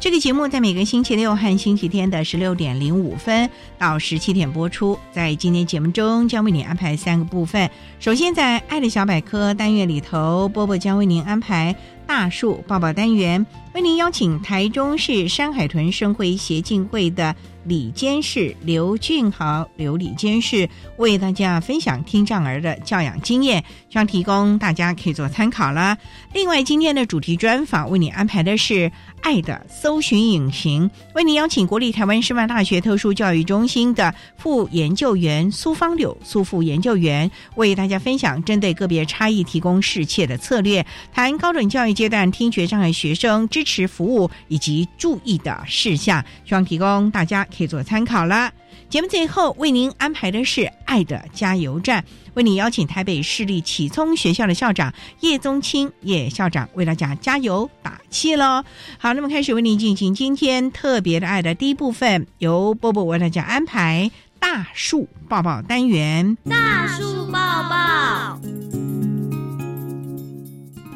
这个节目在每个星期六和星期天的十六点零五分到十七点播出。在今天节目中，将为您安排三个部分。首先，在“爱的小百科”单元里头，波波将为您安排大树抱抱单元，为您邀请台中市山海豚生辉协进会的。李监事刘俊豪，刘李监事为大家分享听障儿的教养经验，希望提供大家可以做参考了。另外，今天的主题专访为你安排的是“爱的搜寻引擎”，为您邀请国立台湾师范大学特殊教育中心的副研究员苏芳柳苏副研究员为大家分享针对个别差异提供适切的策略，谈高等教育阶段听觉障碍学生支持服务以及注意的事项，希望提供大家。可以做参考了。节目最后为您安排的是《爱的加油站》，为你邀请台北市立启聪学校的校长叶宗清叶校长为大家加油打气喽。好，那么开始为您进行今天特别的爱的第一部分，由波波为大家安排大树抱抱单元。大树抱抱，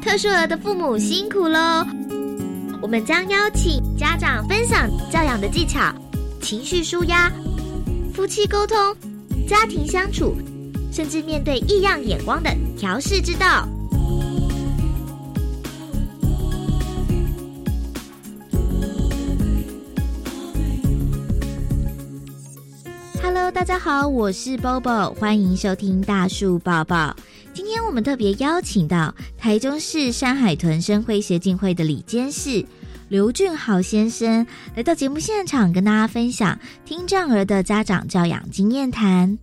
特殊儿的父母辛苦喽！我们将邀请家长分享教养的技巧。情绪舒压、夫妻沟通、家庭相处，甚至面对异样眼光的调试之道。Hello，大家好，我是 Bobo，欢迎收听大树抱抱。今天我们特别邀请到台中市山海豚生辉协进会的李监事。刘俊豪先生来到节目现场，跟大家分享听障儿的家长教养经验谈。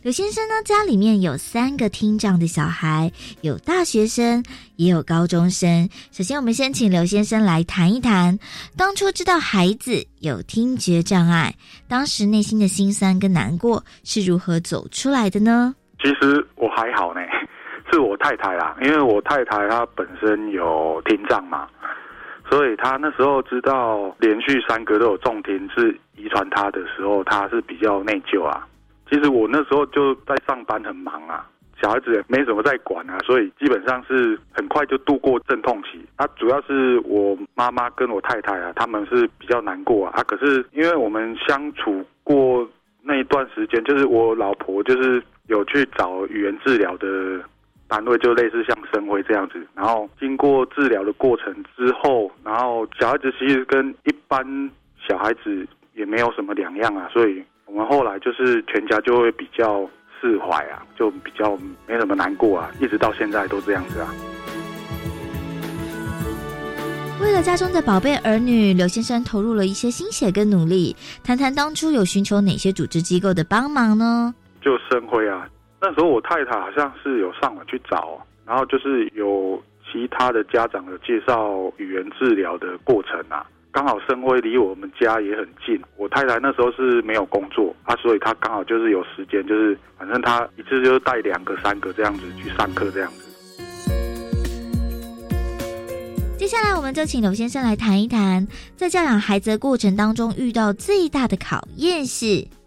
刘先生呢，家里面有三个听障的小孩，有大学生，也有高中生。首先，我们先请刘先生来谈一谈，当初知道孩子有听觉障碍，当时内心的辛酸跟难过是如何走出来的呢？其实我还好呢，是我太太啦，因为我太太她本身有听障嘛。所以她那时候知道连续三个都有重听是遗传她的时候，她是比较内疚啊。其实我那时候就在上班很忙啊，小孩子也没什么在管啊，所以基本上是很快就度过阵痛期。他主要是我妈妈跟我太太啊，他们是比较难过啊。啊，可是因为我们相处过那一段时间，就是我老婆就是有去找语言治疗的。单位就类似像生辉这样子，然后经过治疗的过程之后，然后小孩子其实跟一般小孩子也没有什么两样啊，所以我们后来就是全家就会比较释怀啊，就比较没什么难过啊，一直到现在都这样子啊。为了家中的宝贝儿女，刘先生投入了一些心血跟努力。谈谈当初有寻求哪些组织机构的帮忙呢？就生辉啊。那时候我太太好像是有上网去找，然后就是有其他的家长有介绍语言治疗的过程啊。刚好生辉离我们家也很近，我太太那时候是没有工作啊，所以她刚好就是有时间，就是反正她一次就带两个、三个这样子去上课这样子。接下来我们就请刘先生来谈一谈，在教养孩子的过程当中遇到最大的考验是。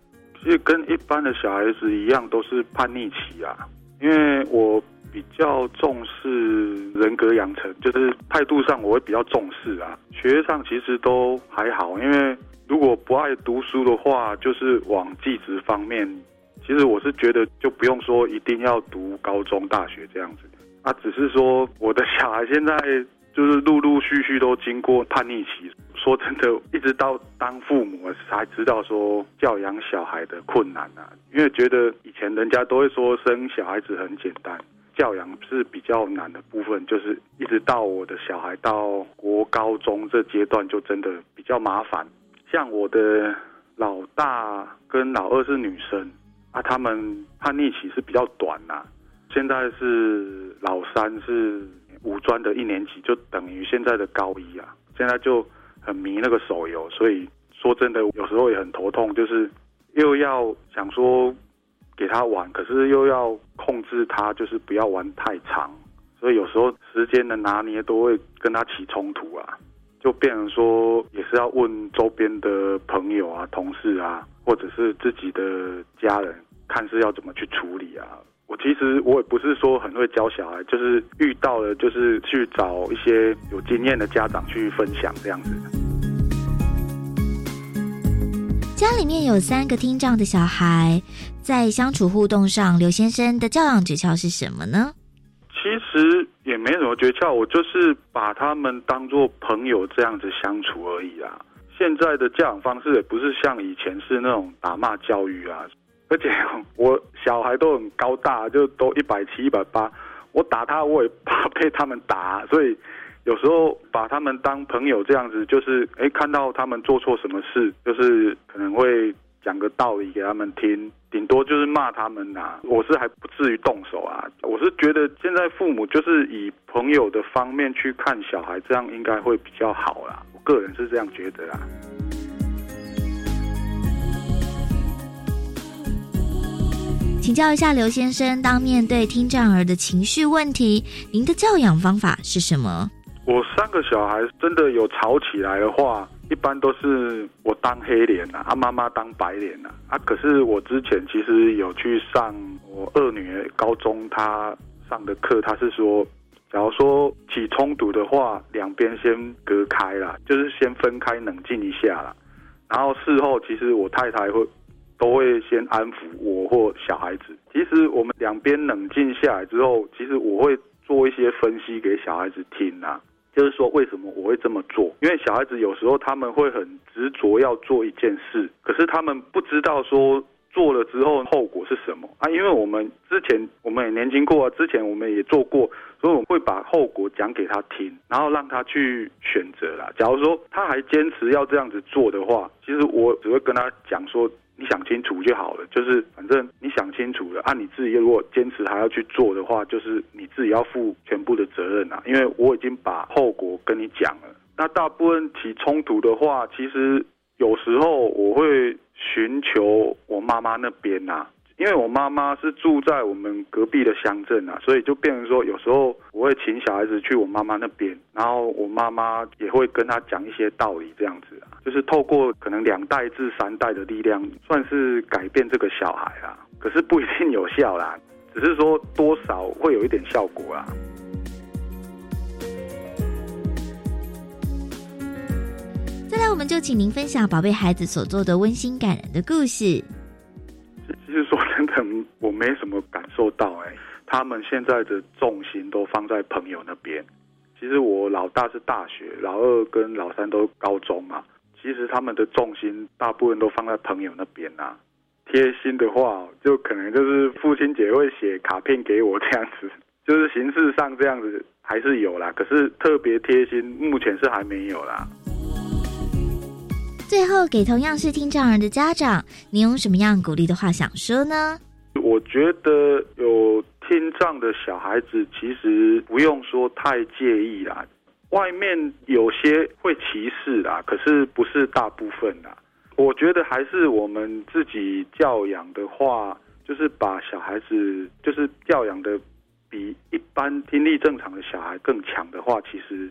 其实跟一般的小孩子一样，都是叛逆期啊。因为我比较重视人格养成，就是态度上我会比较重视啊。学业上其实都还好，因为如果不爱读书的话，就是往技职方面。其实我是觉得就不用说一定要读高中、大学这样子啊，只是说我的小孩现在就是陆陆续续都经过叛逆期。说真的，一直到当父母才知道说教养小孩的困难啊，因为觉得以前人家都会说生小孩子很简单，教养是比较难的部分，就是一直到我的小孩到国高中这阶段就真的比较麻烦。像我的老大跟老二是女生啊，他们叛逆期是比较短呐。现在是老三是五专的一年级，就等于现在的高一啊，现在就。很迷那个手游，所以说真的有时候也很头痛，就是又要想说给他玩，可是又要控制他，就是不要玩太长，所以有时候时间的拿捏都会跟他起冲突啊，就变成说也是要问周边的朋友啊、同事啊，或者是自己的家人，看是要怎么去处理啊。我其实我也不是说很会教小孩，就是遇到了就是去找一些有经验的家长去分享这样子。家里面有三个听障的小孩，在相处互动上，刘先生的教养诀窍是什么呢？其实也没什么诀窍，我就是把他们当做朋友这样子相处而已啊。现在的教养方式也不是像以前是那种打骂教育啊。而且 我小孩都很高大，就都一百七、一百八，我打他我也怕被他们打，所以有时候把他们当朋友这样子，就是哎看到他们做错什么事，就是可能会讲个道理给他们听，顶多就是骂他们呐。我是还不至于动手啊，我是觉得现在父母就是以朋友的方面去看小孩，这样应该会比较好啦。我个人是这样觉得啦。请教一下刘先生，当面对听障儿的情绪问题，您的教养方法是什么？我三个小孩真的有吵起来的话，一般都是我当黑脸呐，啊妈妈当白脸呐，啊可是我之前其实有去上我二女儿高中她上的课，她是说，假如说起冲突的话，两边先隔开了，就是先分开冷静一下了，然后事后其实我太太会。都会先安抚我或小孩子。其实我们两边冷静下来之后，其实我会做一些分析给小孩子听啊，就是说为什么我会这么做？因为小孩子有时候他们会很执着要做一件事，可是他们不知道说做了之后后果是什么啊。因为我们之前我们也年轻过，啊之前我们也做过，所以我们会把后果讲给他听，然后让他去选择啦。假如说他还坚持要这样子做的话，其实我只会跟他讲说。你想清楚就好了，就是反正你想清楚了，按你自己如果坚持还要去做的话，就是你自己要负全部的责任啊。因为我已经把后果跟你讲了。那大部分起冲突的话，其实有时候我会寻求我妈妈那边呐。因为我妈妈是住在我们隔壁的乡镇啊，所以就变成说，有时候我会请小孩子去我妈妈那边，然后我妈妈也会跟他讲一些道理，这样子，就是透过可能两代至三代的力量，算是改变这个小孩啦。可是不一定有效啦，只是说多少会有一点效果啦。再来，我们就请您分享宝贝孩子所做的温馨感人的故事。其实说真的，我没什么感受到哎，他们现在的重心都放在朋友那边。其实我老大是大学，老二跟老三都高中嘛。其实他们的重心大部分都放在朋友那边啊。贴心的话，就可能就是父亲节会写卡片给我这样子，就是形式上这样子还是有啦。可是特别贴心，目前是还没有啦。最后，给同样是听障儿的家长，你有什么样鼓励的话想说呢？我觉得有听障的小孩子，其实不用说太介意啦。外面有些会歧视啦，可是不是大部分啦。我觉得还是我们自己教养的话，就是把小孩子就是教养的比一般听力正常的小孩更强的话，其实。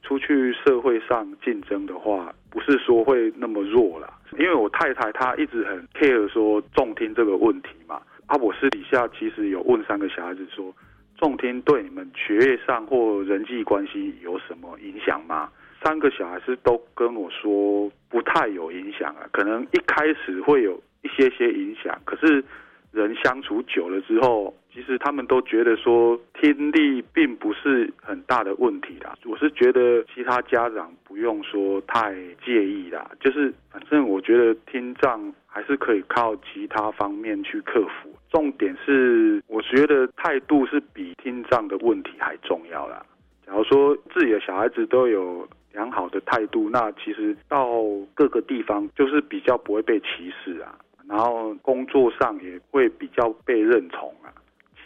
出去社会上竞争的话，不是说会那么弱了，因为我太太她一直很 care 说重听这个问题嘛。啊，我私底下其实有问三个小孩子说，重听对你们学业上或人际关系有什么影响吗？三个小孩子都跟我说不太有影响啊，可能一开始会有一些些影响，可是人相处久了之后，其实他们都觉得说听力并不是很大的问题啦。我是觉得其他家长不用说太介意啦，就是反正我觉得听障还是可以靠其他方面去克服。重点是，我觉得态度是比听障的问题还重要啦。假如说自己的小孩子都有良好的态度，那其实到各个地方就是比较不会被歧视啊，然后工作上也会比较被认同啊，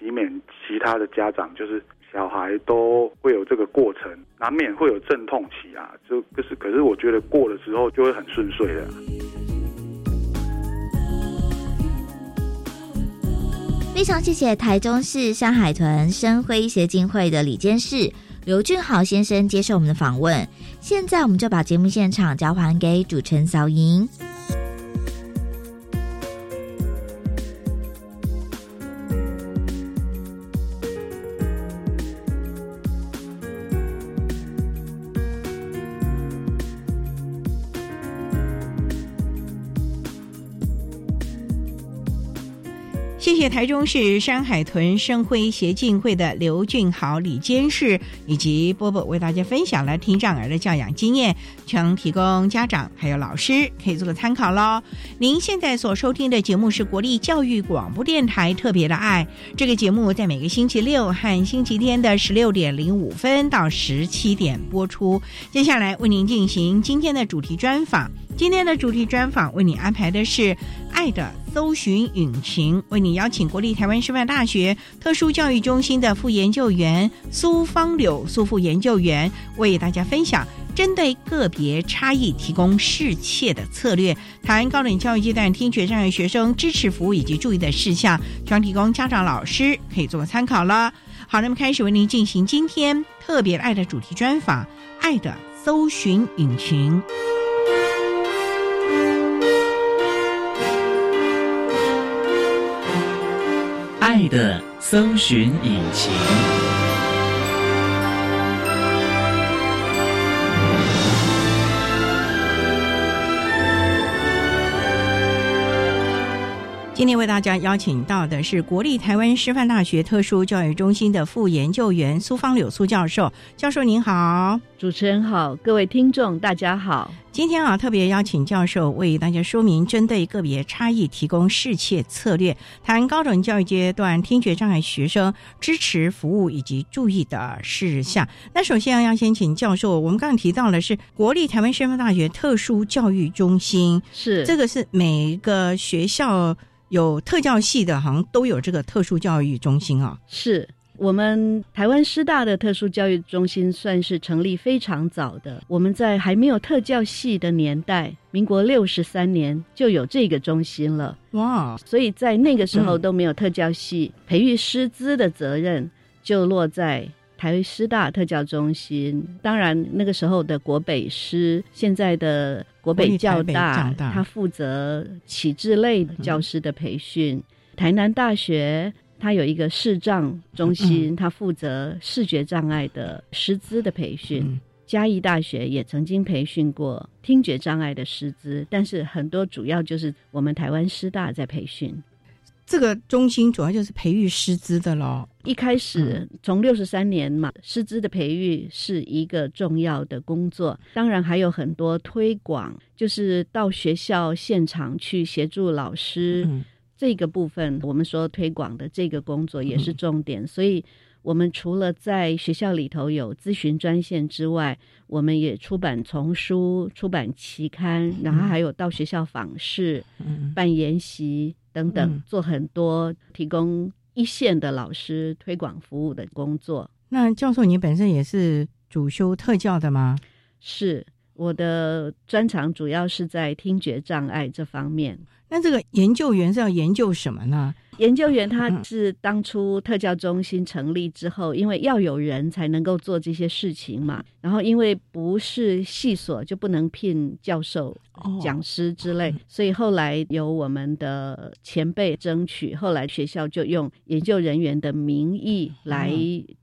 以免其他的家长就是小孩都会有这个过程，难免会有阵痛期啊，就就是，可是我觉得过了之后就会很顺遂的。非常谢谢台中市山海豚生辉协进会的李监事刘俊豪先生接受我们的访问。现在我们就把节目现场交还给主持人小莹。谢台中市山海豚生辉协进会的刘俊豪李监事以及波波为大家分享了听障儿的教养经验，将提供家长还有老师可以做个参考喽。您现在所收听的节目是国立教育广播电台特别的爱，这个节目在每个星期六和星期天的十六点零五分到十七点播出。接下来为您进行今天的主题专访。今天的主题专访为你安排的是《爱的搜寻引擎》，为你邀请国立台湾师范大学特殊教育中心的副研究员苏芳柳苏副研究员为大家分享针对个别差异提供适切的策略，谈高等教育阶段听觉障碍学生支持服务以及注意的事项，希望提供家长老师可以做个参考了。好，那么开始为您进行今天特别爱的主题专访，《爱的搜寻引擎》。爱的搜寻引擎。今天为大家邀请到的是国立台湾师范大学特殊教育中心的副研究员苏芳柳苏教授。教授您好，主持人好，各位听众大家好。今天啊，特别邀请教授为大家说明针对个别差异提供适切策略，谈高等教育阶段听觉障碍学生支持服务以及注意的事项。那首先要先请教授，我们刚刚提到的是国立台湾师范大学特殊教育中心，是这个是每一个学校。有特教系的，好像都有这个特殊教育中心啊。是我们台湾师大的特殊教育中心，算是成立非常早的。我们在还没有特教系的年代，民国六十三年就有这个中心了。哇！所以在那个时候都没有特教系，培育师资的责任就落在。台师大特教中心，当然那个时候的国北师，现在的国北教大，他负责启智类教师的培训。台南大学，它有一个视障中心，它负责视觉障碍的师资的培训。嘉义大学也曾经培训过听觉障碍的师资，但是很多主要就是我们台湾师大在培训。这个中心主要就是培育师资的喽。一开始从六十三年嘛，师资的培育是一个重要的工作。当然还有很多推广，就是到学校现场去协助老师这个部分。我们说推广的这个工作也是重点。所以，我们除了在学校里头有咨询专线之外，我们也出版丛书、出版期刊，然后还有到学校访视、办研习。等等，做很多提供一线的老师推广服务的工作。那教授，你本身也是主修特教的吗？是，我的专长主要是在听觉障碍这方面。那这个研究员是要研究什么呢？研究员他是当初特教中心成立之后，因为要有人才能够做这些事情嘛。然后因为不是系所，就不能聘教授、讲师之类，所以后来由我们的前辈争取，后来学校就用研究人员的名义来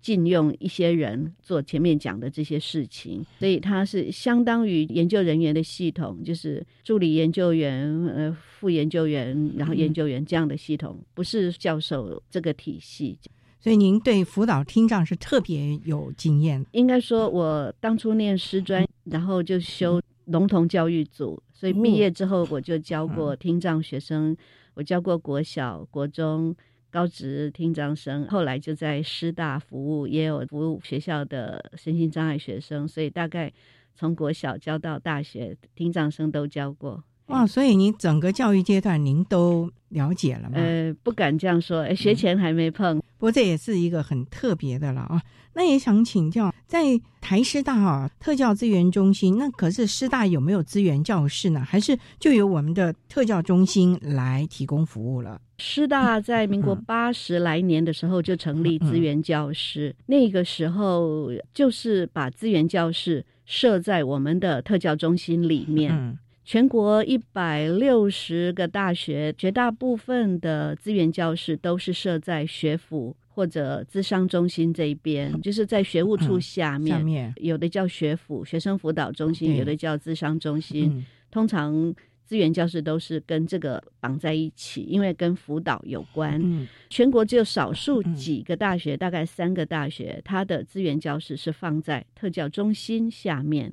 禁用一些人做前面讲的这些事情。所以他是相当于研究人员的系统，就是助理研究员、呃副研究员，然后研究员这样的系统。不是教授这个体系，所以您对辅导听障是特别有经验。应该说，我当初念师专，然后就修聋童教育组，所以毕业之后我就教过听障学生，我教过国小、国中、高职听障生，后来就在师大服务，也有服务学校的身心障碍学生，所以大概从国小教到大学，听障生都教过。哇，所以您整个教育阶段您都了解了吗？呃，不敢这样说，学前还没碰。不过这也是一个很特别的了啊。那也想请教，在台师大啊特教资源中心，那可是师大有没有资源教室呢？还是就由我们的特教中心来提供服务了？师大在民国八十来年的时候就成立资源教室，那个时候就是把资源教室设在我们的特教中心里面。全国一百六十个大学，绝大部分的资源教室都是设在学府或者资商中心这一边，就是在学务处下面。下面有的叫学府学生辅导中心，有的叫资商中心。通常资源教室都是跟这个绑在一起，因为跟辅导有关。全国只有少数几个大学，大概三个大学，它的资源教室是放在特教中心下面。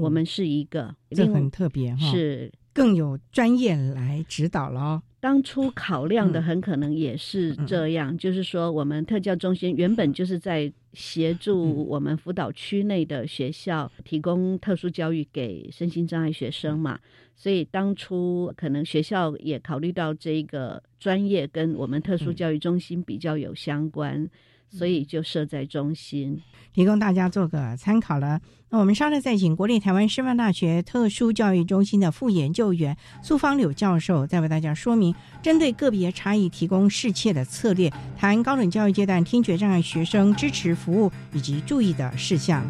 我们是一个，这很特别哈，是。更有专业来指导了。当初考量的很可能也是这样，就是说，我们特教中心原本就是在协助我们辅导区内的学校提供特殊教育给身心障碍学生嘛，所以当初可能学校也考虑到这个专业跟我们特殊教育中心比较有相关。所以就设在中心，提供大家做个参考了。那我们稍后再请国立台湾师范大学特殊教育中心的副研究员苏芳柳教授，再为大家说明针对个别差异提供适切的策略，谈高等教育阶段听觉障碍学生支持服务以及注意的事项。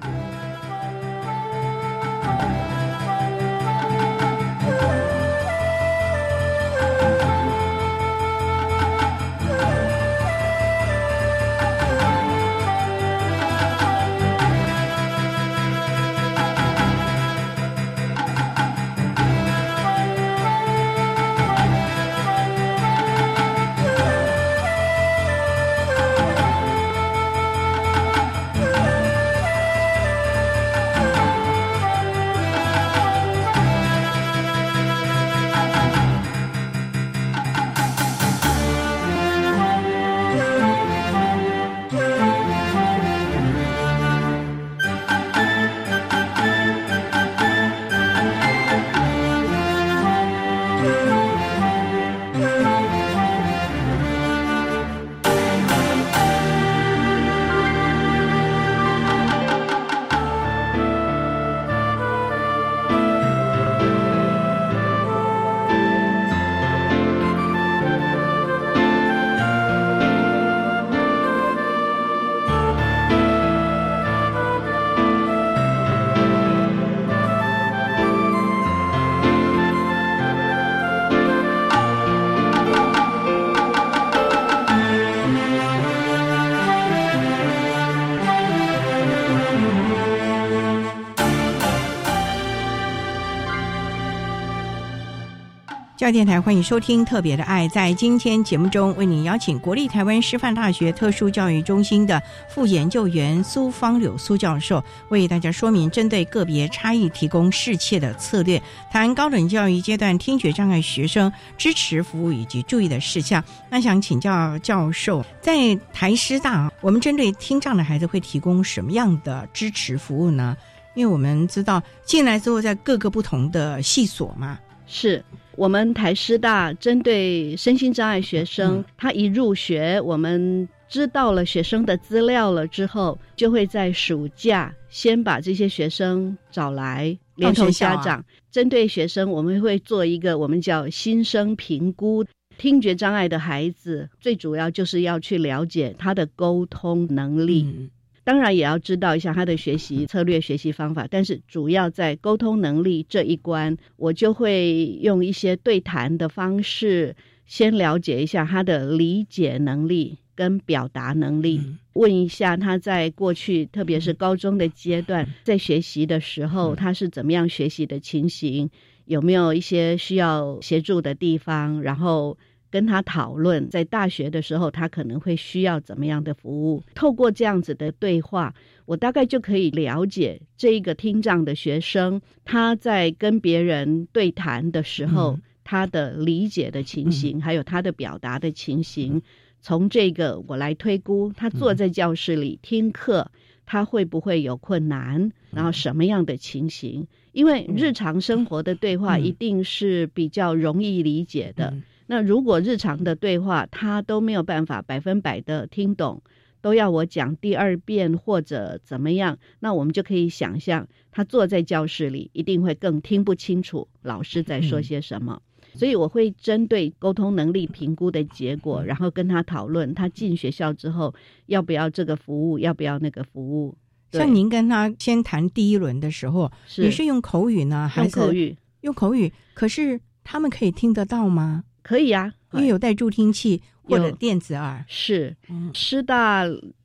教育电台欢迎收听《特别的爱》。在今天节目中，为您邀请国立台湾师范大学特殊教育中心的副研究员苏芳柳苏教授，为大家说明针对个别差异提供适切的策略，谈高等教育阶段听觉障碍学生支持服务以及注意的事项。那想请教教授，在台师大，我们针对听障的孩子会提供什么样的支持服务呢？因为我们知道进来之后，在各个不同的系所嘛，是。我们台师大针对身心障碍学生，他一入学，我们知道了学生的资料了之后，就会在暑假先把这些学生找来，连同家长，针对学生，我们会做一个我们叫新生评估。听觉障碍的孩子，最主要就是要去了解他的沟通能力。嗯当然也要知道一下他的学习策略、学习方法，但是主要在沟通能力这一关，我就会用一些对谈的方式，先了解一下他的理解能力跟表达能力，嗯。问一下他在过去，特别是高中的阶段，在学习的时候，他是怎么样学习的情形，有没有一些需要协助的地方，然后。跟他讨论，在大学的时候，他可能会需要怎么样的服务。透过这样子的对话，我大概就可以了解这一个听障的学生，他在跟别人对谈的时候，嗯他的理解的情形，还有他的表达的情形。从这个我来推估，他坐在教室里听课，他会不会有困难？然后什么样的情形？因为日常生活的对话嗯一定是比较容易理解的。嗯那如果日常的对话他都没有办法百分百的听懂，都要我讲第二遍或者怎么样，那我们就可以想象，他坐在教室里一定会更听不清楚老师在说些什么。所以我会针对沟通能力评估的结果，然后跟他讨论，他进学校之后要不要这个服务，要不要那个服务。像您跟他先谈第一轮的时候，是你是用口语呢，还是用口语用口语？可是他们可以听得到吗？可以啊，因为有带助听器或者有。电子耳。是。嗯。师大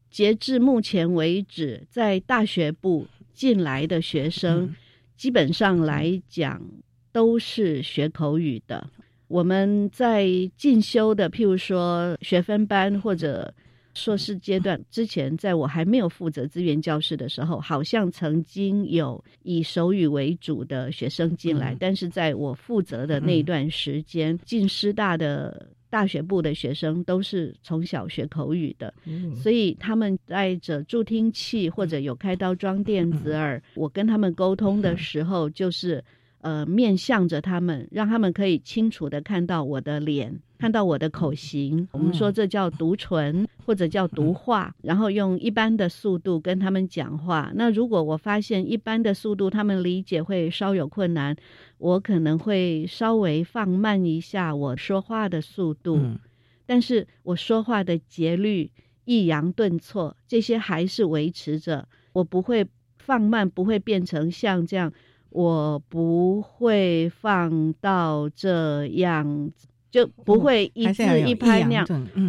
截至目前为止，在大学部进来的学生，嗯。基本上来讲都是学口语的。我们在进修的，譬如说学分班或者硕士阶段之前，在我还没有负责资源教室的时候，好像曾经有以手语为主的学生进来，嗯。但是在我负责的那一段时间，进师大的大学部的学生都是从小学口语的，嗯。所以他们带着助听器或者有开刀装电子耳，我跟他们沟通的时候，就是呃面向着他们，让他们可以清楚的看到我的脸，看到我的口型。我们说这叫读唇或者叫读话，然后用一般的速度跟他们讲话。那如果我发现一般的速度他们理解会稍有困难，我可能会稍微放慢一下我说话的速度。嗯但是我说话的节律、抑扬顿挫这些还是维持着，我不会放慢，不会变成像这样，我不会放到这样子，就不会一字一拍那样。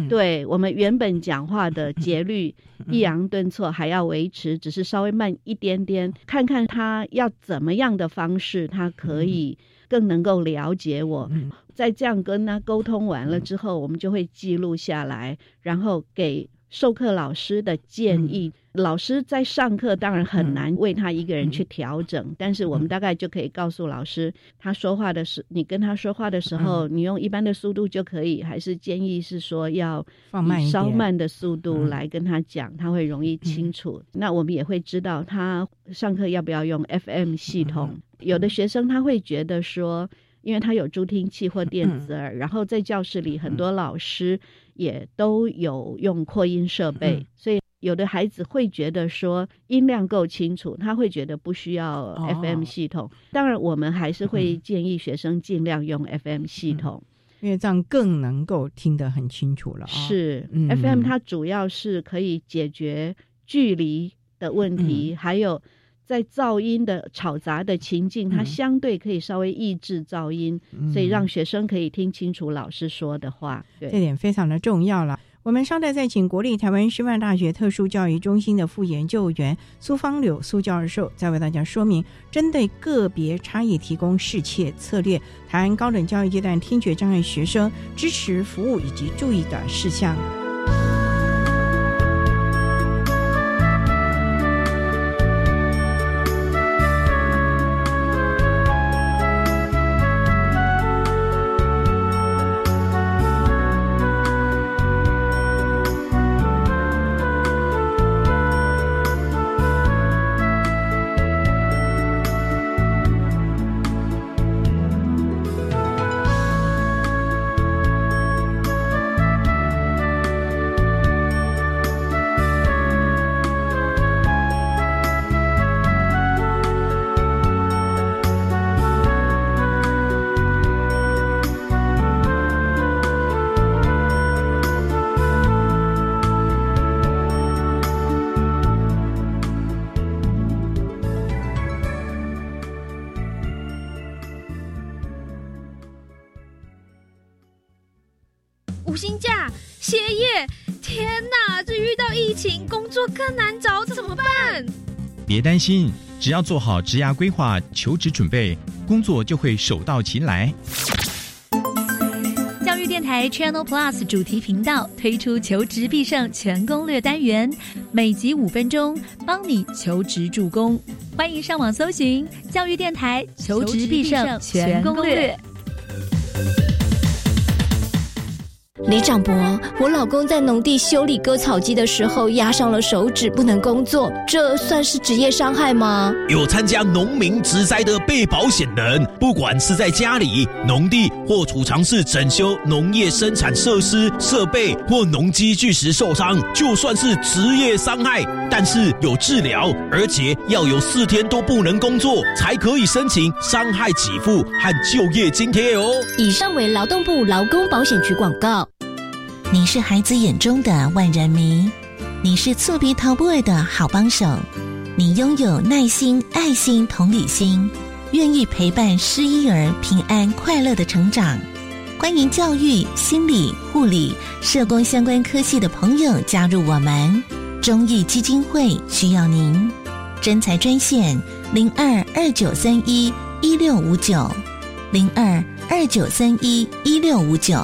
对我们原本讲话的节律、抑扬顿挫还要维持，只是稍微慢一点点，看看他要怎么样的方式，他可以更能够了解我。嗯在这样跟他沟通完了之后，我们就会记录下来，然后给授课老师的建议。老师在上课当然很难为他一个人去调整，但是我们大概就可以告诉老师，他说话的时，你跟他说话的时候，你用一般的速度就可以，还是建议是说要放慢稍慢的速度嗯。来跟他讲，他会容易清楚。那我们也会知道他上课要不要用 FM 系统。有的学生他会觉得说。因为他有助听器或电子耳，然后在教室里很多老师也都有用扩音设备，嗯。所以有的孩子会觉得说音量够清楚，他会觉得不需要哦 FM 系统。当然，我们还是会建议学生尽量用 FM 系统。因为这样更能够听得很清楚了啊。是、嗯 FM，它主要是可以解决距离的问题，嗯还有在噪音的吵杂的情境，它嗯相对可以稍微抑制噪音，嗯所以让学生可以听清楚老师说的话。对这，点非常的重要了。我们稍待再请国立台湾师范大学特殊教育中心的副研究员苏芳柳苏教授，再为大家说明针对个别差异提供适切策略，台湾高等教育阶段听觉障碍学生支持服务以及注意的事项。担心，只要做好职涯规划、求职准备，工作就会手到擒来。教育电台 Channel Plus 主题频道推出求职必胜全攻略单元，每集五分钟，帮你求职助攻。欢迎上网搜寻教育电台求职必胜全攻略。李长博，我老公在农地修理割草机的时候压伤了手指，不能工作，这算是职业伤害吗？有参加农民职灾的被保险人，不管是在家里、农地或储藏室整修农业生产设施设备或农机具时受伤，就算是职业伤害，但是有治疗，而且要有四天都不能工作，才可以申请伤害给付和就业津贴哦。以上为劳动部劳工保险局广告。你是孩子眼中的万人迷，你是醋鼻桃 boy 的好帮手，你拥有耐心、爱心、同理心，愿意陪伴失依儿平安快乐的成长。欢迎教育、心理、护理、社工相关科系的朋友加入我们。中义基金会需要您，真才专线零二二九三一一六五九零二二九三一一六五九。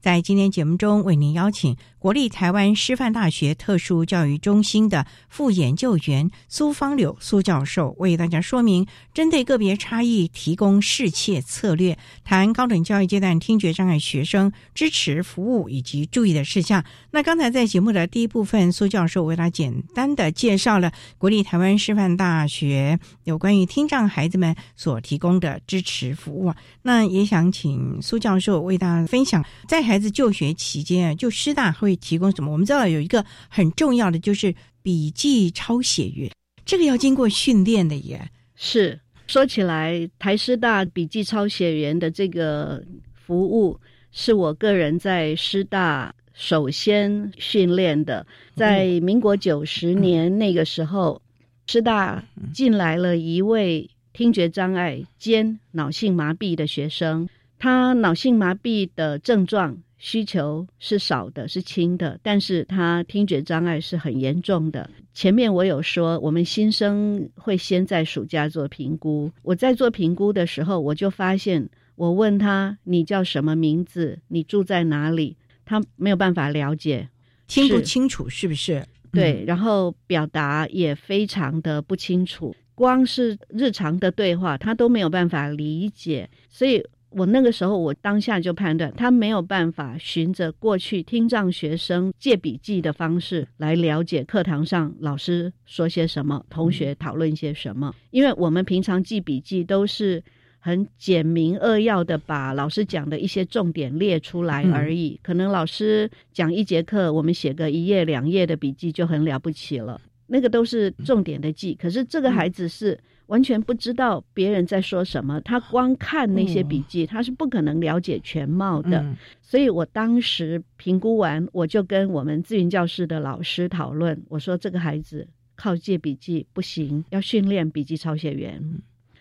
在今天节目中，为您邀请国立台湾师范大学特殊教育中心的副研究员苏芳柳苏教授，为大家说明针对个别差异提供适切策略，谈高等教育阶段听觉障碍学生支持服务以及注意的事项。那刚才在节目的第一部分，苏教授为他简单的介绍了国立台湾师范大学有关于听障孩子们所提供的支持服务。那也想请苏教授为大家分享在。孩子就学期间啊，就师大会提供什么？我们知道有一个很重要的，就是笔记抄写员，这个要经过训练的耶。是说起来，台师大笔记抄写员的这个服务，是我个人在师大首先训练的。在民国九十年那个时候，师大进来了一位听觉障碍兼脑性麻痹的学生。他脑性麻痹的症状需求是少的，是轻的，但是他听觉障碍是很严重的。前面我有说，我们新生会先在暑假做评估。我在做评估的时候，我就发现，我问他你叫什么名字，你住在哪里，他没有办法了解，听不清楚是不是？对，然后表达也非常的不清楚，光是日常的对话他都没有办法理解，所以。我那个时候，我当下就判断他没有办法循着过去听障学生借笔记的方式来了解课堂上老师说些什么，同学讨论些什么。因为我们平常记笔记都是很简明扼要的把老师讲的一些重点列出来而已。可能老师讲一节课，我们写个一页两页的笔记就很了不起了，那个都是重点的记。可是这个孩子是。完全不知道别人在说什么，他光看那些笔记，他是不可能了解全貌的。所以我当时评估完，我就跟我们自云教室的老师讨论，我说这个孩子靠借笔记不行，要训练笔记抄写员。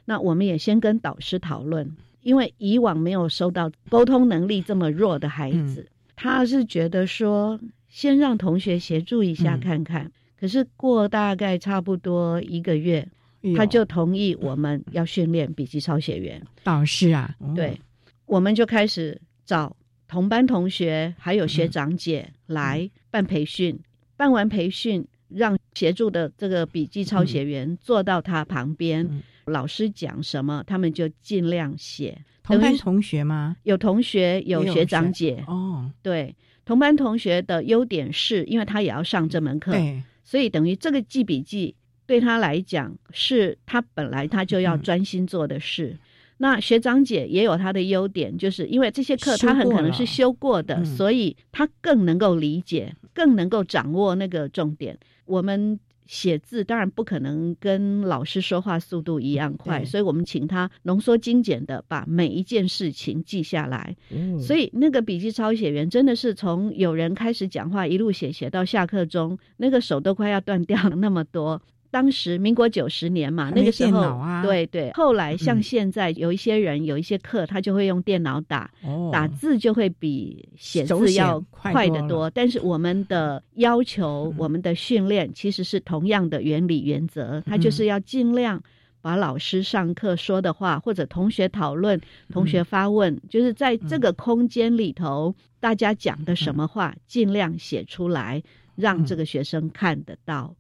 那我们也先跟导师讨论，因为以往没有收到沟通能力这么弱的孩子，他是觉得说先让同学协助一下看看。可是过大概差不多一个月。他就同意我们要训练笔记抄写员导师啊，对，我们就开始找同班同学还有学长姐来办培训。办完培训，让协助的这个笔记抄写员坐到他旁边，嗯老师讲什么，他们就尽量写。同班同学吗？有同学，有学长姐。哦，对，同班同学的优点是因为他也要上这门课，对，所以等于这个记笔记对他来讲是他本来他就要嗯专心做的事。那学长姐也有他的优点，就是因为这些课修他很可能是修过的，嗯所以他更能够理解，更能够掌握那个重点。我们写字当然不可能跟老师说话速度一样快，所以我们请他浓缩精简的把每一件事情记下来。嗯所以那个笔记抄写员真的是从有人开始讲话，一路写写到下课钟，那个手都快要断掉了那么多。当时民国九十年嘛，那个时候，对对。后来像嗯现在有一些人、有一些课，他就会用电脑打，哦打字就会比写字要快得多。但是我们的要求、我们的训练其实是同样的原理原则，他就是要尽量。把老师上课说的话，或者同学讨论、同学发问，就是在这个空间里头，大家讲的什么话，尽量写出来，让这个学生看得到。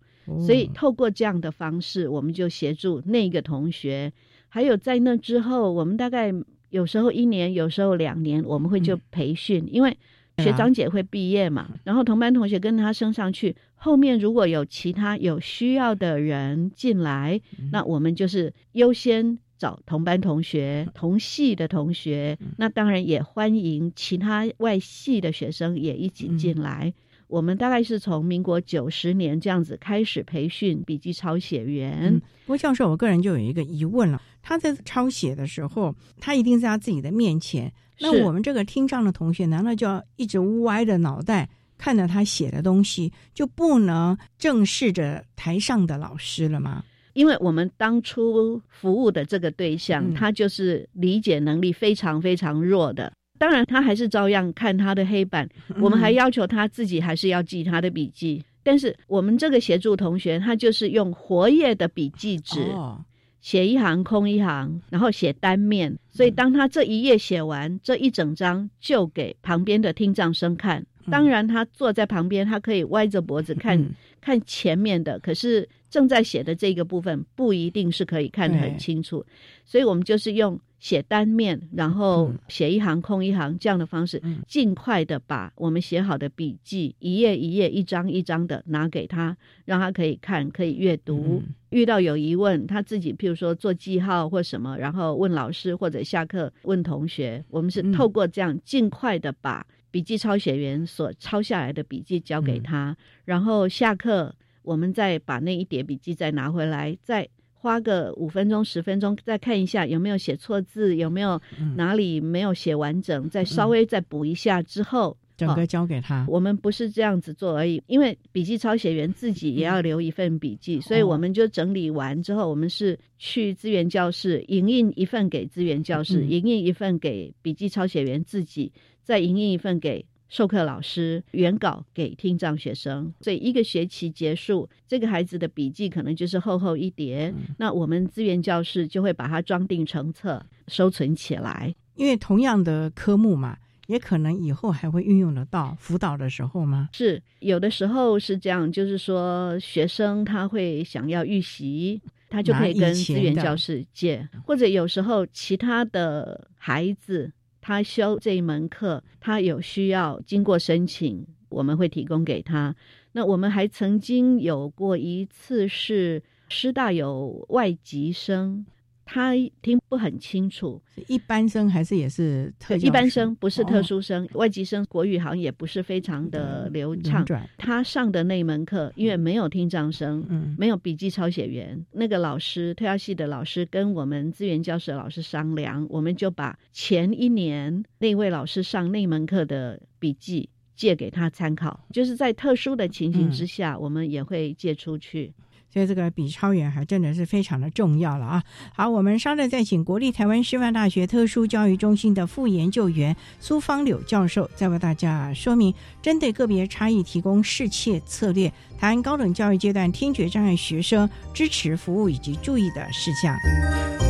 所以透过这样的方式，我们就协助那个同学。还有在那之后，我们大概有时候一年，有时候两年，我们会就培训，因为学长姐会毕业嘛，然后同班同学跟他升上去，后面如果有其他有需要的人进来，那我们就是优先。找同班同学、同系的同学，那当然也欢迎其他外系的学生也一起进来。我们大概是从民国九十年这样子开始培训笔记抄写员。嗯，不过教授，我个人就有一个疑问了：他在抄写的时候，他一定在他自己的面前，那我们这个听障的同学，难道就要一直歪着脑袋看着他写的东西，就不能正视着台上的老师了吗？因为我们当初服务的这个对象，嗯他就是理解能力非常非常弱的。当然，他还是照样看他的黑板，嗯我们还要求他自己还是要记他的笔记。但是我们这个协助同学，他就是用活页的笔记纸，哦，写一行空一行，然后写单面。所以当他这一页写完，这一整张就给旁边的听障生看。当然，他坐在旁边，他可以歪着脖子看、嗯看前面的，可是正在写的这个部分不一定是可以看得很清楚。所以我们就是用写单面，然后写一行空一行这样的方式，尽快的把我们写好的笔记一页一页、一张一张的拿给他，让他可以看、可以阅读。遇到有疑问，他自己譬如说做记号或什么，然后问老师或者下课问同学，我们是透过这样尽快的把笔记抄写员所抄下来的笔记交给他，然后下课我们再把那一叠笔记再拿回来，再花个五分钟十分钟再看一下有没有写错字，有没有哪里没有写完整，再稍微再补一下之后。整个交给他。我们不是这样子做而已，因为笔记抄写员自己也要留一份笔记，所以我们就整理完之后，我们是去资源教室影印一份给资源教室，嗯影印一份给笔记抄写员自己，再影印一份给。授课老师原稿给听障学生，所以一个学期结束，这个孩子的笔记可能就是厚厚一叠。那我们资源教室就会把它装订成册，收存起来。因为同样的科目嘛，也可能以后还会运用得到辅导的时候吗？是有的时候是这样，就是说学生他会想要预习，他就可以跟资源教室借，或者有时候其他的孩子他修这一门课，他有需要经过申请，我们会提供给他。那我们还曾经有过一次是师大有外籍生。他听不很清楚，一般生还是也是特一般生，不是特殊生。哦、外籍生国语好像也不是非常的流畅。他上的那门课，因为没有听障生，嗯，没有笔记抄写员，那个老师特教系的老师跟我们资源教室的老师商量，我们就把前一年那位老师上那门课的笔记借给他参考，就是在特殊的情形之下，嗯、我们也会借出去。所以这个比超远还真的是非常的重要了啊！好，我们稍后再请国立台湾师范大学特殊教育中心的副研究员苏芳柳教授，再为大家说明针对个别差异提供适切策略，谈高等教育阶段听觉障碍学生支持服务以及注意的事项。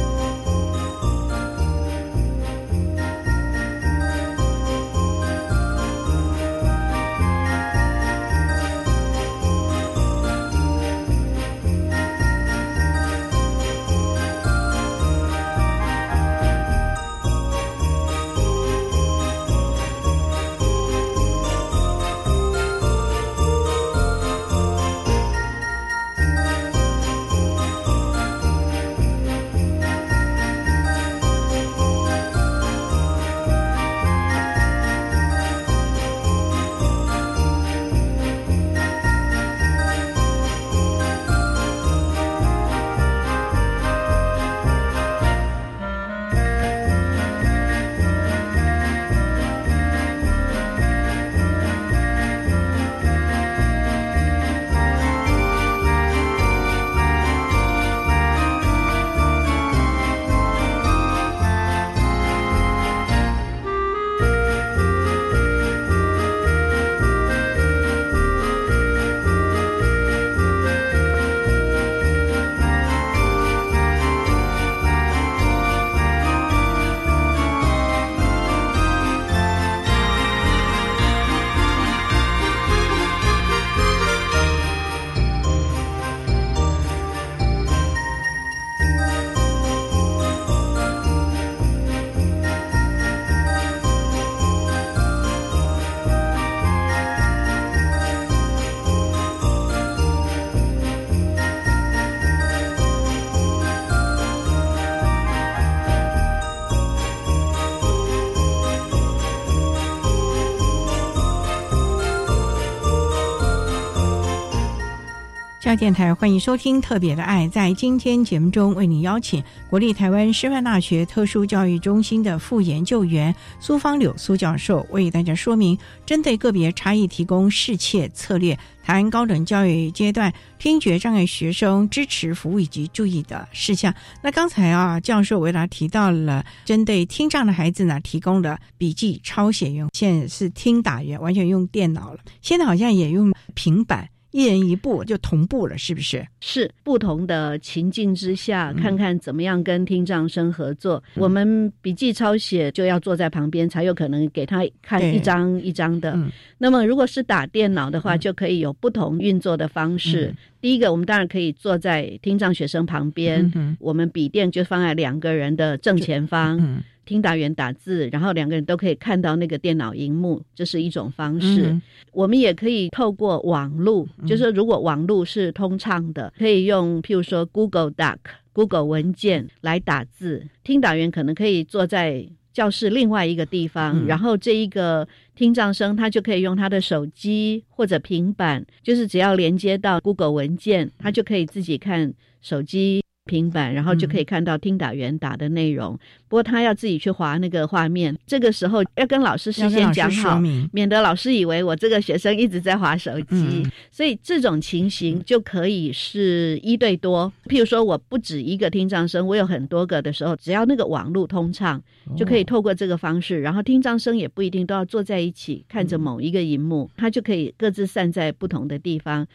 校电台欢迎收听《特别的爱》。在今天节目中，为您邀请国立台湾师范大学特殊教育中心的副研究员苏芳柳苏教授，为大家说明针对个别差异提供适切策略，谈高等教育阶段听觉障碍学生支持服务以及注意的事项。那刚才啊，教授为大家提到了针对听障的孩子呢，提供的笔记抄写用，现在是听打员，完全用电脑了。现在好像也用平板。一人一部就同步了，是不是？是不同的情境之下，看看怎么样跟听障生合作。我们笔记抄写就要坐在旁边，才有可能给他看一张一张的。那么如果是打电脑的话，就可以有不同运作的方式。第一个，我们当然可以坐在听障学生旁边，我们笔电就放在两个人的正前方。听打员打字，然后两个人都可以看到那个电脑荧幕，这是一种方式。我们也可以透过网络，就是如果网络是通畅的，可以用譬如说 Google Doc、Google 文件来打字。听打员可能可以坐在教室另外一个地方，然后这一个听障生他就可以用他的手机或者平板，就是只要连接到 Google 文件，他就可以自己看手机。平板，然后就可以看到听打员打的内容。不过他要自己去划那个画面，这个时候要跟老师事先讲好，免得老师以为我这个学生一直在划手机。所以这种情形就可以是一对多。譬如说，我不止一个听障生，我有很多个的时候，只要那个网络通畅，就可以透过这个方式。然后听障生也不一定都要坐在一起看着某一个荧幕，他就可以各自散在不同的地方。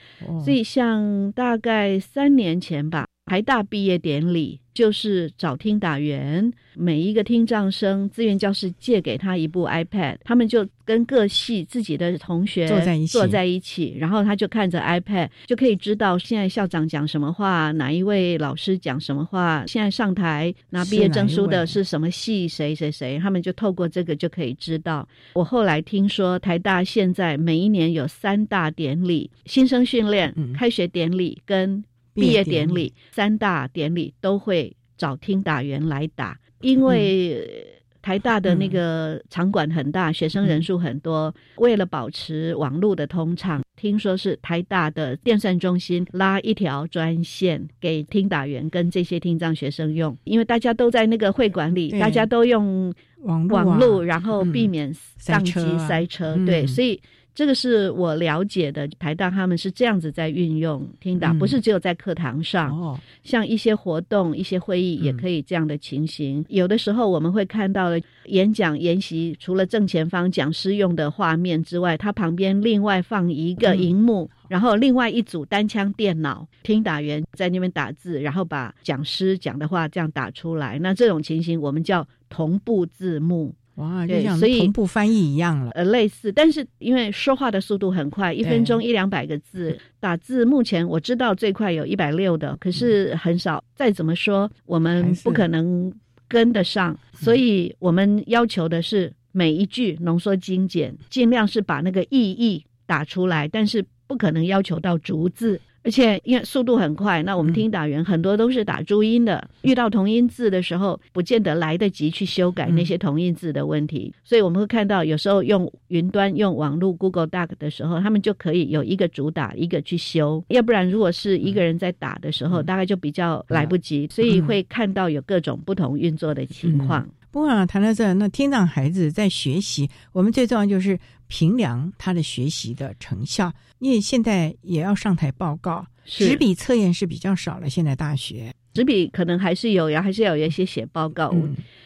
所以像大概三年前吧。台大毕业典礼就是找听打员，每一个听障生自愿教室借给他一部 iPad，他们就跟各系自己的同学坐在一起，坐在一起，然后他就看着 iPad，就可以知道现在校长讲什么话，哪一位老师讲什么话，现在上台拿毕业证书的是什么系，谁谁谁，他们就透过这个就可以知道。我后来听说台大现在每一年有三大典礼：新生训练、开学典礼跟。毕业典礼三大典礼都会找听打员来打，因为台大的那个场馆很大，学生人数很多。为了保持网络的通畅，听说是台大的电算中心拉一条专线给听打员跟这些听障学生用，因为大家都在那个会馆里，大家都用网网络，然后避免上机塞车。对，所以。这个是我了解的，台大他们是这样子在运用听打，不是只有在课堂上，哦，像一些活动、一些会议也可以这样的情形。有的时候我们会看到演讲、研习，除了正前方讲师用的画面之外，它旁边另外放一个荧幕，然后另外一组单枪电脑，听打员在那边打字，然后把讲师讲的话这样打出来。那这种情形我们叫同步字幕。哇，就像同步翻译一样了，呃，类似，但是因为说话的速度很快，一分钟一两百个字，打字目前我知道最快有一百六的，可是很少。再怎么说，我们不可能跟得上，所以我们要求的是每一句浓缩精简，尽量是把那个意义打出来，但是不可能要求到逐字。而且因为速度很快，那我们听打员很多都是打注音的，遇到同音字的时候，不见得来得及去修改那些同音字的问题。所以我们会看到，有时候用云端、用网络 Google Doc 的时候，他们就可以有一个主打，一个去修。要不然，如果是一个人在打的时候，大概就比较来不及。所以会看到有各种不同运作的情况。不过啊谈到这，那听障孩子在学习，我们最重要就是评量他的学习的成效，因为现在也要上台报告，纸笔测验是比较少了。现在大学纸笔可能还是有，然后还是要有一些写报告。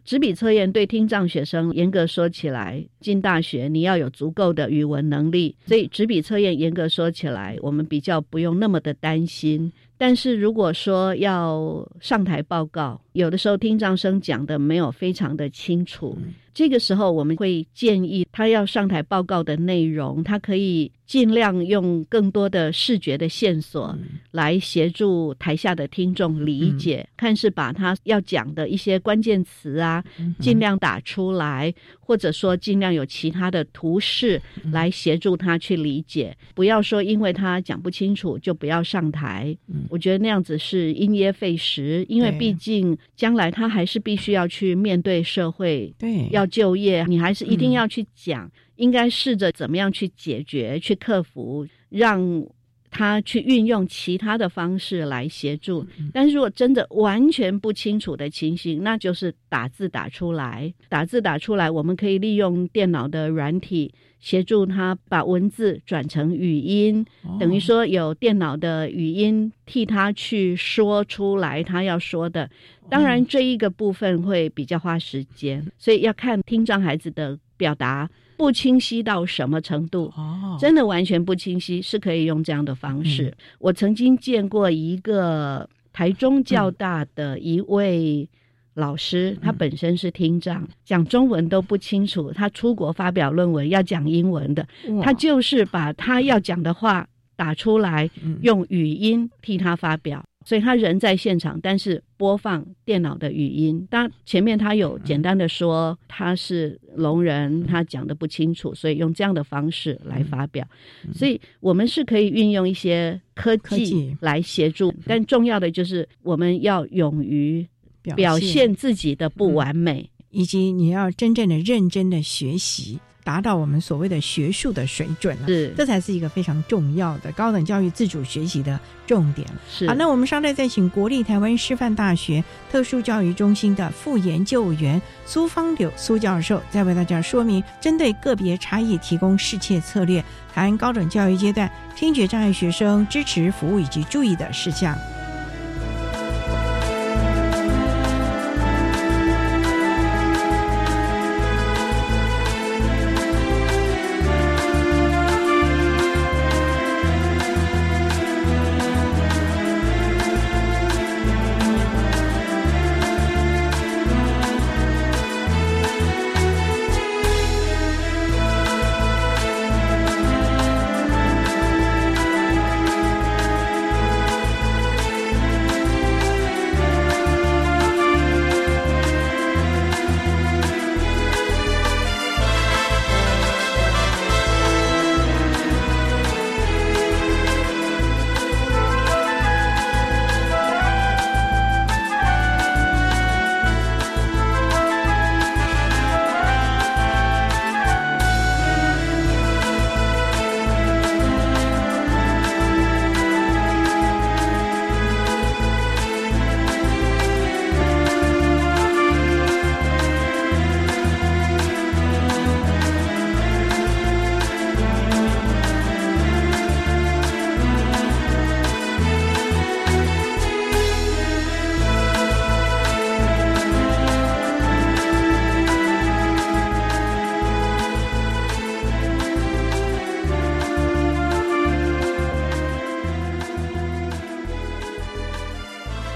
纸笔测验对听障学生严格说起来，进大学你要有足够的语文能力，所以纸笔测验严格说起来，我们比较不用那么的担心。但是如果说要上台报告，有的时候听障生讲的没有非常的清楚。这个时候，我们会建议他要上台报告的内容，他可以尽量用更多的视觉的线索来协助台下的听众理解，看是把他要讲的一些关键词啊，尽量打出来，或者说尽量有其他的图示来协助他去理解。不要说因为他讲不清楚就不要上台，我觉得那样子是因噎废食，因为毕竟将来他还是必须要去面对社会，对，要。就业，你还是一定要去讲，应该试着怎么样去解决、去克服，让他去运用其他的方式来协助。但是如果真的完全不清楚的情形，那就是打字打出来，打字打出来，我们可以利用电脑的软体协助他把文字转成语音，等于说有电脑的语音替他去说出来他要说的。当然，这一个部分会比较花时间，所以要看听障孩子的表达不清晰到什么程度。哦，真的完全不清晰，是可以用这样的方式。我曾经见过一个台中教大的一位老师，他本身是听障，讲中文都不清楚。他出国发表论文要讲英文的，他就是把他要讲的话打出来，用语音替他发表。所以他人在现场，但是播放电脑的语音。当前面他有简单的说他是聋人，他讲的不清楚，所以用这样的方式来发表。所以我们是可以运用一些科技来协助，但重要的就是我们要勇于表现自己的不完美，以及你要真正的认真的学习。达到我们所谓的学术的水准了，是，这才是一个非常重要的高等教育自主学习的重点。是，好，那我们稍待再请国立台湾师范大学特殊教育中心的副研究员苏芳柳苏教授，再为大家说明针对个别差异提供适切策略，谈高等教育阶段听觉障碍学生支持服务以及注意的事项。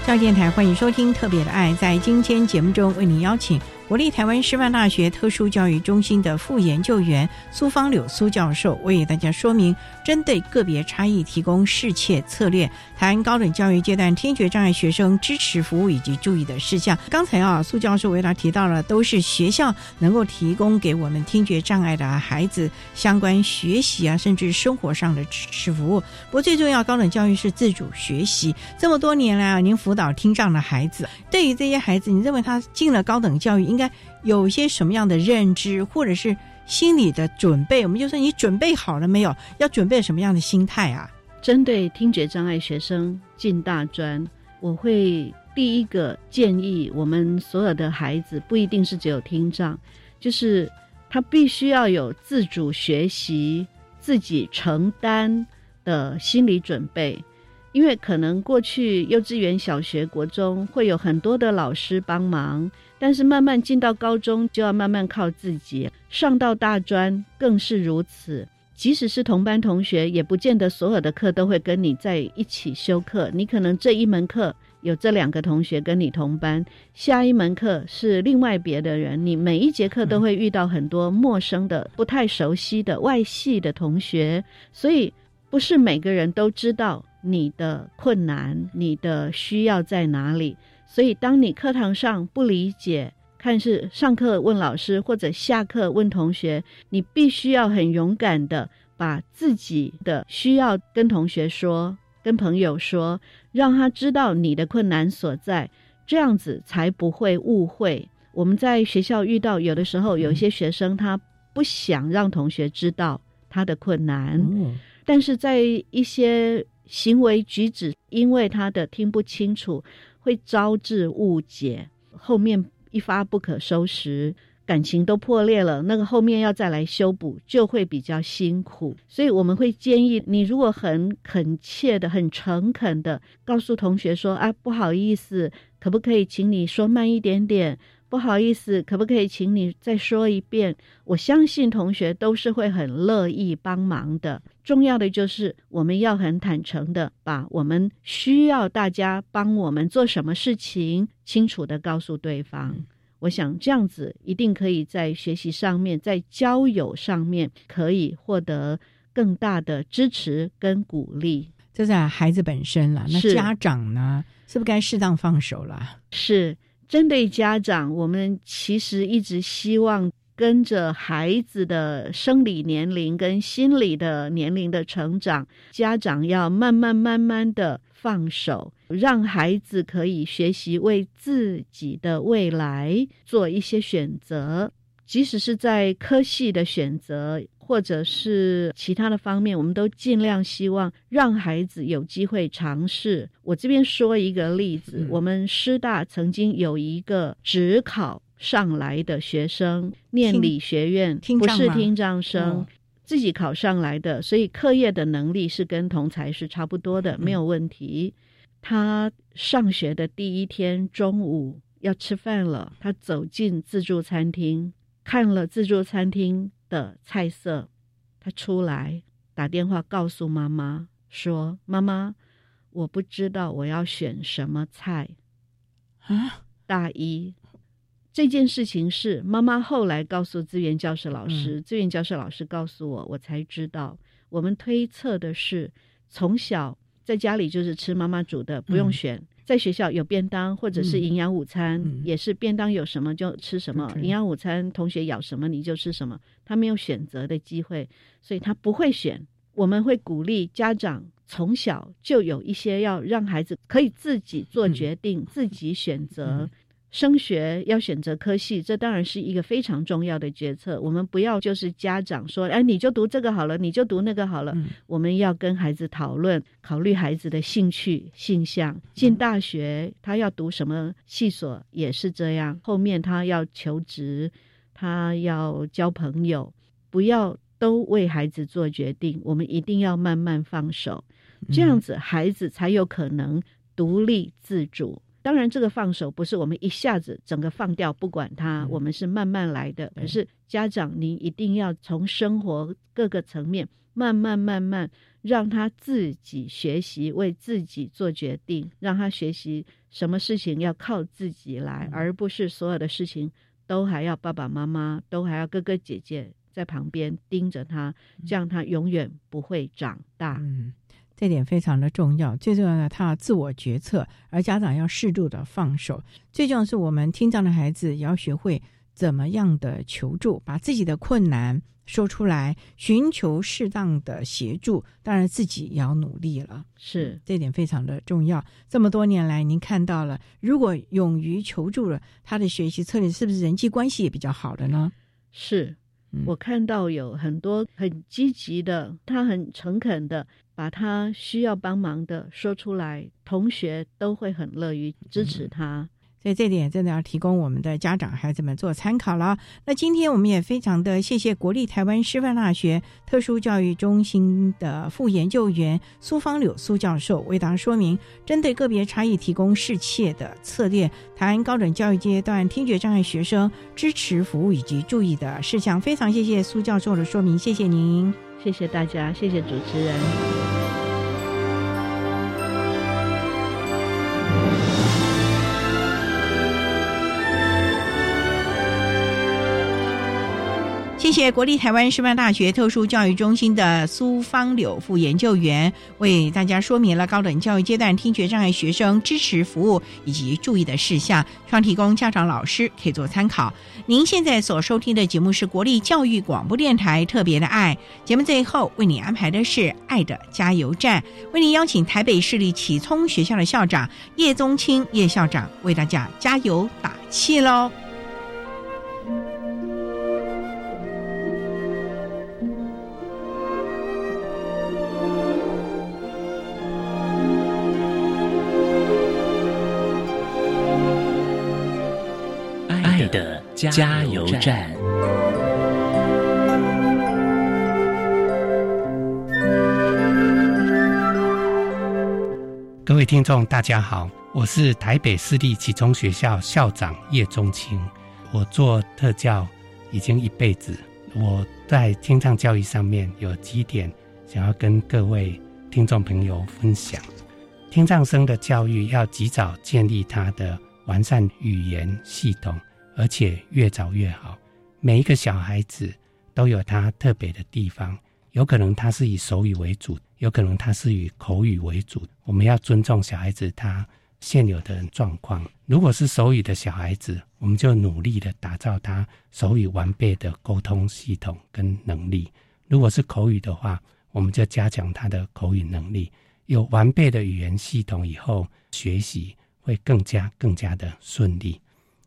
教电台欢迎收听《特别的爱》。在今天节目中，为您邀请国立台湾师范大学特殊教育中心的副研究员苏芳柳苏教授，为大家说明针对个别差异提供适切策略，谈高等教育阶段听觉障碍学生支持服务以及注意的事项。刚才啊，苏教授为他提到了，都是学校能够提供给我们听觉障碍的孩子相关学习啊，甚至生活上的支持服务。不过最重要，高等教育是自主学习。这么多年来啊，您辅导。听障的孩子，对于这些孩子，你认为他进了高等教育，应该有一些什么样的认知，或者是心理的准备？我们就说你准备好了没有？要准备什么样的心态啊？针对听觉障碍学生进大专，我会第一个建议我们所有的孩子，不一定是只有听障，就是他必须要有自主学习、自己承担的心理准备。因为可能过去幼稚园、小学、国中会有很多的老师帮忙，但是慢慢进到高中就要慢慢靠自己，上到大专更是如此。即使是同班同学，也不见得所有的课都会跟你在一起修课。你可能这一门课有这两个同学跟你同班，下一门课是另外别的人。你每一节课都会遇到很多陌生的、不太熟悉的外系的同学，所以不是每个人都知道。你的困难，你的需要在哪里？所以，当你课堂上不理解，看是上课问老师或者下课问同学，你必须要很勇敢的把自己的需要跟同学说，跟朋友说，让他知道你的困难所在，这样子才不会误会。我们在学校遇到有的时候，有一些学生他不想让同学知道他的困难。但是在一些行为举止，因为他的听不清楚，会招致误解，后面一发不可收拾。感情都破裂了，那个后面要再来修补就会比较辛苦，所以我们会建议你，如果很恳切的、很诚恳的告诉同学说：“啊，不好意思，可不可以请你说慢一点点？不好意思，可不可以请你再说一遍？”我相信同学都是会很乐意帮忙的。重要的就是我们要很坦诚的把我们需要大家帮我们做什么事情，清楚的告诉对方。我想这样子一定可以在学习上面，在交友上面可以获得更大的支持跟鼓励。这在孩子本身了，那家长呢，是不是该适当放手了？是针对家长，我们其实一直希望跟着孩子的生理年龄跟心理的年龄的成长，家长要慢慢慢慢的。放手，让孩子可以学习为自己的未来做一些选择，即使是在科系的选择，或者是其他的方面，我们都尽量希望让孩子有机会尝试。我这边说一个例子，我们师大曾经有一个只考上来的学生，念理学院，不是听障生。自己考上来的，所以课业的能力是跟同才是差不多的，没有问题。他上学的第一天中午要吃饭了，他走进自助餐厅，看了自助餐厅的菜色，他出来打电话告诉妈妈说：“妈妈，我不知道我要选什么菜。”啊，大一。这件事情是妈妈后来告诉资源教室老师，资源教室老师告诉我，我才知道。我们推测的是，从小在家里就是吃妈妈煮的，不用选；在学校有便当或者是营养午餐，也是便当有什么就吃什么，营养午餐同学咬什么你就吃什么，他没有选择的机会，所以他不会选。我们会鼓励家长从小就有一些要让孩子可以自己做决定、自己选择。升学要选择科系，这当然是一个非常重要的决策。我们不要就是家长说，哎，你就读这个好了，你就读那个好了。我们要跟孩子讨论，考虑孩子的兴趣、性向。进大学，他要读什么系所也是这样。后面他要求职，他要交朋友，不要都为孩子做决定。我们一定要慢慢放手，这样子孩子才有可能独立自主。当然，这个放手不是我们一下子整个放掉不管他，我们是慢慢来的。可是家长，您一定要从生活各个层面慢慢慢慢让他自己学习，为自己做决定，让他学习什么事情要靠自己来，而不是所有的事情都还要爸爸妈妈，都还要哥哥姐姐在旁边盯着他，这样他永远不会长大。这点非常的重要，最重要的他要自我决策，而家长要适度的放手。最重要是我们听障的孩子也要学会怎么样的求助，把自己的困难说出来，寻求适当的协助。当然自己也要努力了，是这点非常的重要。这么多年来，您看到了，如果勇于求助了，他的学习策略是不是人际关系也比较好的呢？是。我看到有很多很积极的，他很诚恳的把他需要帮忙的说出来，同学都会很乐于支持他。所以这点真的要提供我们的家长孩子们做参考了。那今天我们也非常的谢谢国立台湾师范大学特殊教育中心的副研究员苏芳柳苏教授为大家说明针对个别差异提供适切的策略，谈高等教育阶段听觉障碍学生支持服务以及注意的事项。非常谢谢苏教授的说明，谢谢您，谢谢大家，谢谢主持人。谢国立台湾师范大学特殊教育中心的苏芳柳副研究员为大家说明了高等教育阶段听觉障碍学生支持服务以及注意的事项，希望提供家长老师可以做参考。您现在所收听的节目是国立教育广播电台特别的爱节目，最后为你安排的是爱的加油站，为您邀请台北市立启聪学校的校长叶宗清叶校长为大家加油打气喽。加油站。各位听众，大家好，我是台北私立启聪学校校长叶中青。我做特教已经一辈子，我在听障教育上面有几点想要跟各位听众朋友分享。听障生的教育要及早建立他的完善语言系统，而且越早越好。每一个小孩子都有他特别的地方，有可能他是以手语为主。有可能他是以口语为主，我们要尊重小孩子他现有的状况。如果是手语的小孩子，我们就努力的打造他手语完备的沟通系统跟能力；如果是口语的话，我们就加强他的口语能力。有完备的语言系统以后，学习会更加更加的顺利。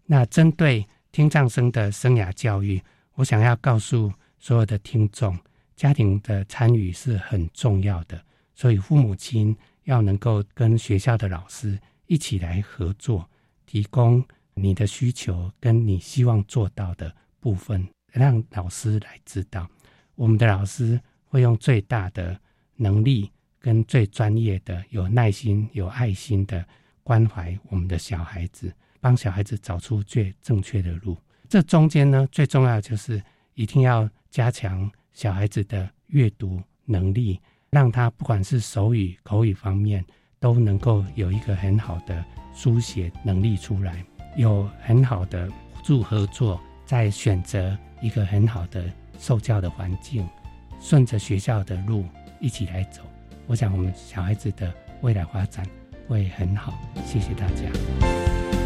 那针对听障生的生涯教育，我想要告诉所有的听众。家庭的参与是很重要的，所以父母亲要能够跟学校的老师一起来合作，提供你的需求跟你希望做到的部分，让老师来知道。我们的老师会用最大的能力跟最专业的、有耐心、有爱心的关怀我们的小孩子，帮小孩子找出最正确的路。这中间呢，最重要就是一定要加强。小孩子的阅读能力，让他不管是手语、口语方面，都能够有一个很好的书写能力出来，有很好的助合作，在选择一个很好的受教的环境，顺着学校的路一起来走。我想，我们小孩子的未来发展会很好。谢谢大家。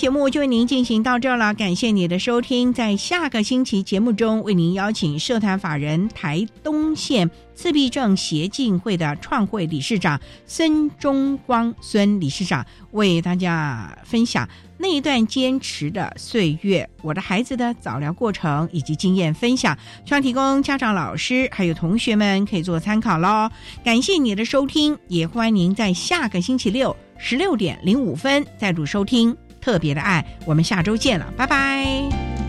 节目就为您进行到这了，感谢你的收听。在下个星期节目中，为您邀请社团法人台东县自闭症协进会的创会理事长孙中光孙理事长，为大家分享那一段坚持的岁月，我的孩子的早疗过程以及经验分享，希望提供家长、老师还有同学们可以做参考喽。感谢你的收听，也欢迎您在下个星期六十六点零五分再度收听。特别的爱，我们下周见了，拜拜。